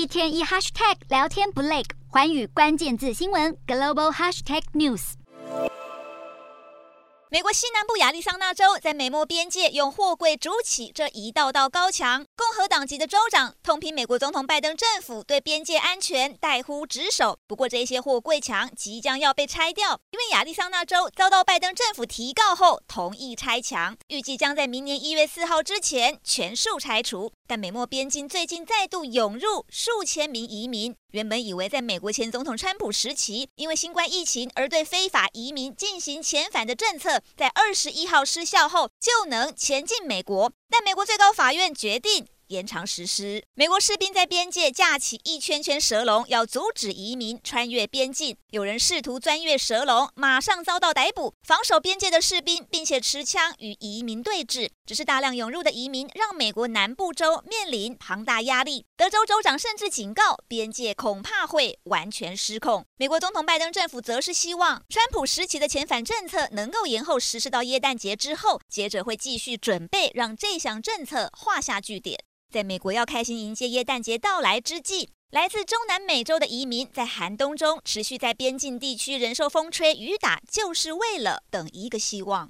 一天一 hashtag 聊天不累，环宇关键字新闻 global hashtag news。美国西南部亚利桑那州在美墨边界用货柜筑起这一道道高墙，共和党籍的州长痛批美国总统拜登政府对边界安全怠忽职守。不过，这些货柜墙即将要被拆掉，因为亚利桑那州遭到拜登政府提告后同意拆墙，预计将在明年一月四号之前全数拆除。但美墨边境最近再度涌入数千名移民。原本以为在美国前总统川普时期，因为新冠疫情而对非法移民进行遣返的政策，在二十一号失效后就能前进美国。但美国最高法院决定。延长实施。美国士兵在边界架起一圈圈蛇笼，要阻止移民穿越边境。有人试图钻越蛇笼，马上遭到逮捕。防守边界的士兵并且持枪与移民对峙。只是大量涌入的移民让美国南部州面临庞大压力。德州州长甚至警告，边界恐怕会完全失控。美国总统拜登政府则是希望川普时期的遣返政策能够延后实施到耶诞节之后，接着会继续准备让这项政策画下句点。在美国要开心迎接耶诞节到来之际，来自中南美洲的移民在寒冬中持续在边境地区忍受风吹雨打，就是为了等一个希望。